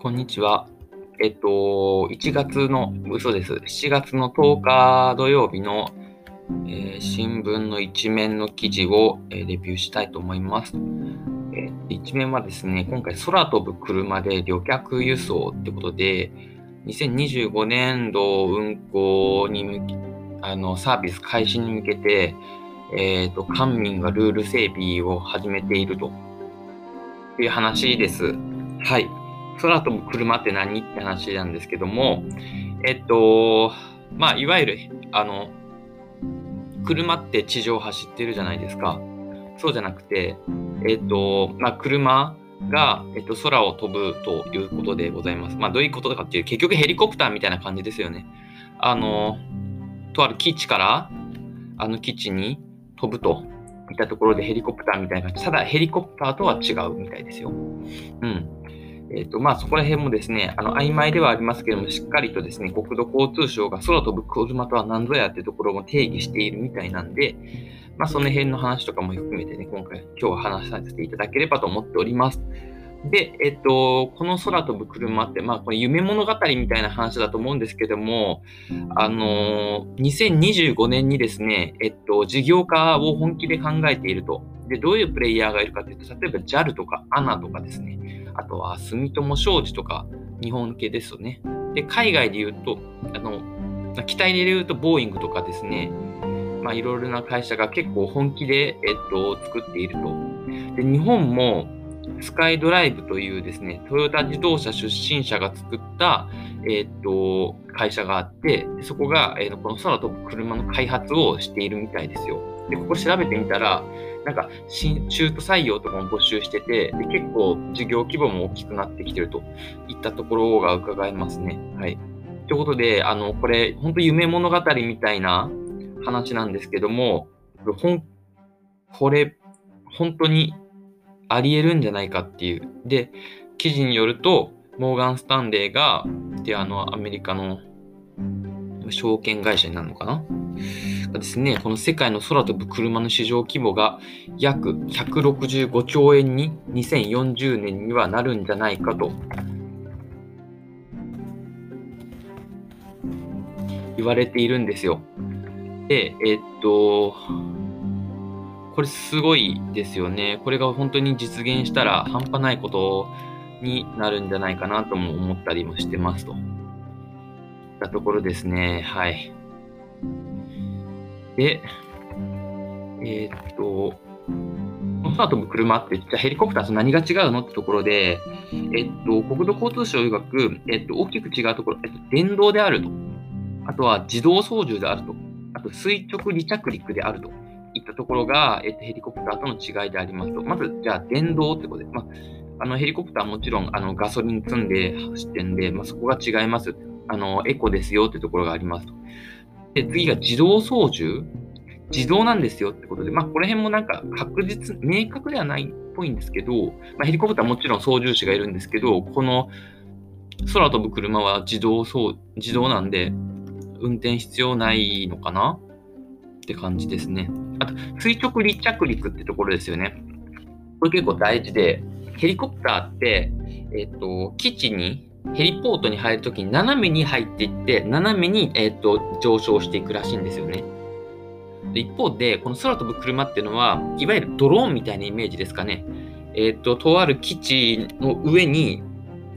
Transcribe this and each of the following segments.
こんにちは。えっと、1月の、嘘です。7月の10日土曜日の、えー、新聞の一面の記事を、えー、レビューしたいと思います。えー、一面はですね、今回空飛ぶ車で旅客輸送ってことで、2025年度運行に向け、あの、サービス開始に向けて、えっ、と、官民がルール整備を始めているという話です。はい。空飛ぶ車って何？って話なんですけども、えっと、まあ、いわゆる、あの、車って地上走ってるじゃないですか。そうじゃなくて、えっと、まあ、車が、えっと、空を飛ぶということでございます。まあ、どういうことかっていう、結局ヘリコプターみたいな感じですよね。あの、とある基地から、あの基地に飛ぶといったところでヘリコプターみたいな感じ。ただヘリコプターとは違うみたいですよ。うん。えーとまあ、そこら辺もですね、あの曖昧ではありますけれども、しっかりとですね、国土交通省が空飛ぶ車とは何ぞやっていうところも定義しているみたいなんで、まあ、その辺の話とかも含めてね、今回、今日は話させていただければと思っております。で、えっと、この空飛ぶ車って、まあ、これ夢物語みたいな話だと思うんですけども、あの2025年にですね、えっと、事業化を本気で考えていると。で、どういうプレイヤーがいるかというと、例えば JAL とか ANA とかですね、あとは住友商事とか日本系ですよね。で、海外で言うと、あの、機体で言うとボーイングとかですね、まあいろいろな会社が結構本気で、えっと、作っていると。で、日本もスカイドライブというですね、トヨタ自動車出身者が作った、えっと、会社があって、そこが、えー、この空飛ぶ車の開発をしているみたいですよ。で、ここ調べてみたら、なんか新、中途採用とかも募集してて、で結構事業規模も大きくなってきてるといったところが伺えますね。はい。ということで、あの、これ、本当夢物語みたいな話なんですけども、ほん、これ、本当にあり得るんじゃないかっていう。で、記事によると、モーガン・スタンレーが、で、あの、アメリカの証券会社になるのかな？がですね、この世界の空飛ぶ車の市場規模が約165兆円に2040年にはなるんじゃないかと言われているんですよ。で、えっと、これすごいですよね。これが本当に実現したら半端ないことになるんじゃないかなとも思ったりもしてますと。たところですね。はい。で、えー、っと、空飛ぶ車って、じゃヘリコプターと何が違うのってところで、えっと、国土交通省曰く、えっと、大きく違うところ、えっと、電動であると。あとは自動操縦であると。あと、垂直離着陸であると。いったところが、えっと、ヘリコプターとの違いでありますと。まず、じゃあ、電動ってことで、まあ、あのヘリコプターはもちろんあのガソリン積んで走ってんで、まあ、そこが違います。あのエコですよってところがありますと。で、次が自動操縦。自動なんですよってことで、まあ、この辺もなんか確実、明確ではないっぽいんですけど、まあ、ヘリコプターもちろん操縦士がいるんですけど、この空飛ぶ車は自動そう、自動なんで、運転必要ないのかな？って感じですね。あと、垂直離着陸ってところですよね。これ結構大事で、ヘリコプターって、えっ、ー、と、基地にヘリポートに入るときに斜めに入っていって、斜めに、えーと、上昇していくらしいんですよね。一方で、この空飛ぶ車っていうのは、いわゆるドローンみたいなイメージですかね。えっ、ー、と、とある基地の上に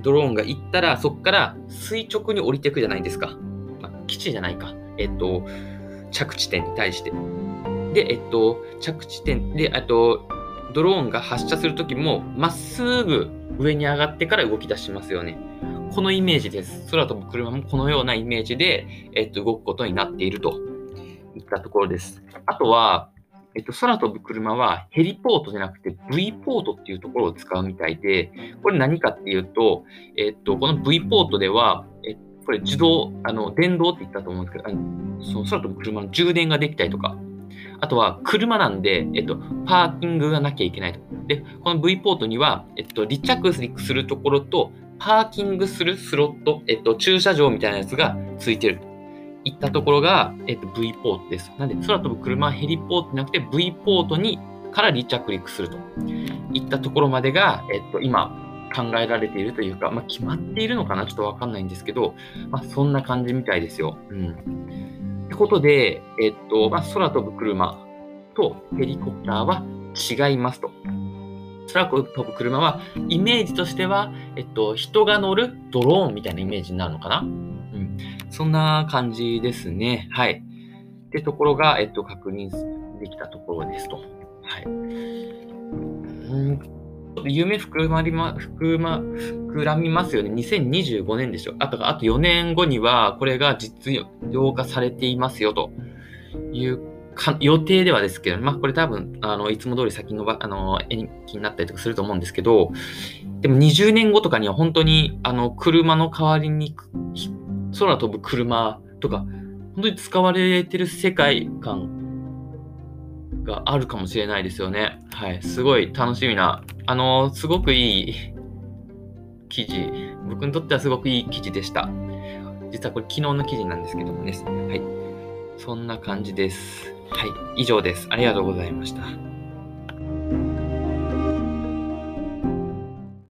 ドローンが行ったら、そこから垂直に降りていくじゃないですか。まあ、基地じゃないか。えっ、ー、と、着地点に対して。で、えっ、ー、と、着地点で、あと、ドローンが発射するときも、まっすぐ上に上がってから動き出しますよね。このイメージです。空飛ぶ車もこのようなイメージで、えっと、動くことになっているといったところです。あとは、えっと、空飛ぶ車はヘリポートじゃなくて V ポートっていうところを使うみたいで、これ何かっていうと、えっと、この V ポートでは、えこれ自動、あの、電動って言ったと思うんですけど、あのその空飛ぶ車の充電ができたりとか、あとは車なんで、えっと、パーキングがなきゃいけないと。で、この V ポートには、えっと、離着陸するところと、パーキングするスロット、えっと、駐車場みたいなやつがついてるといったところが、えっと、V ポートです。なんで、空飛ぶ車はヘリポートじゃなくて V ポートにから離着陸するといったところまでが、えっと、今、考えられているというか、まあ、決まっているのかな？ちょっとわかんないんですけど、まあ、そんな感じみたいですよ。うん。ってことで、えっと、まあ、空飛ぶ車とヘリコプターは違いますと。空飛ぶ車は、イメージとしては、えっと、人が乗るドローンみたいなイメージになるのかな？うん。そんな感じですね。はい。ってところが、えっと、確認できたところですと。はい。夢膨らみま、膨ま、膨らみますよね。2025年でしょ。あと、あと4年後には、これが実用化されていますよ、というか予定ではですけど、まあ、これ多分、あの、いつも通り先のば、あの、延期になったりとかすると思うんですけど、でも20年後とかには本当に、あの、車の代わりに、空飛ぶ車とか、本当に使われてる世界観があるかもしれないですよね。はい。すごい楽しみな、あの、すごくいい記事、僕にとってはすごくいい記事でした。実はこれ昨日の記事なんですけどもね。はい。そんな感じです。はい。以上です。ありがとうございました。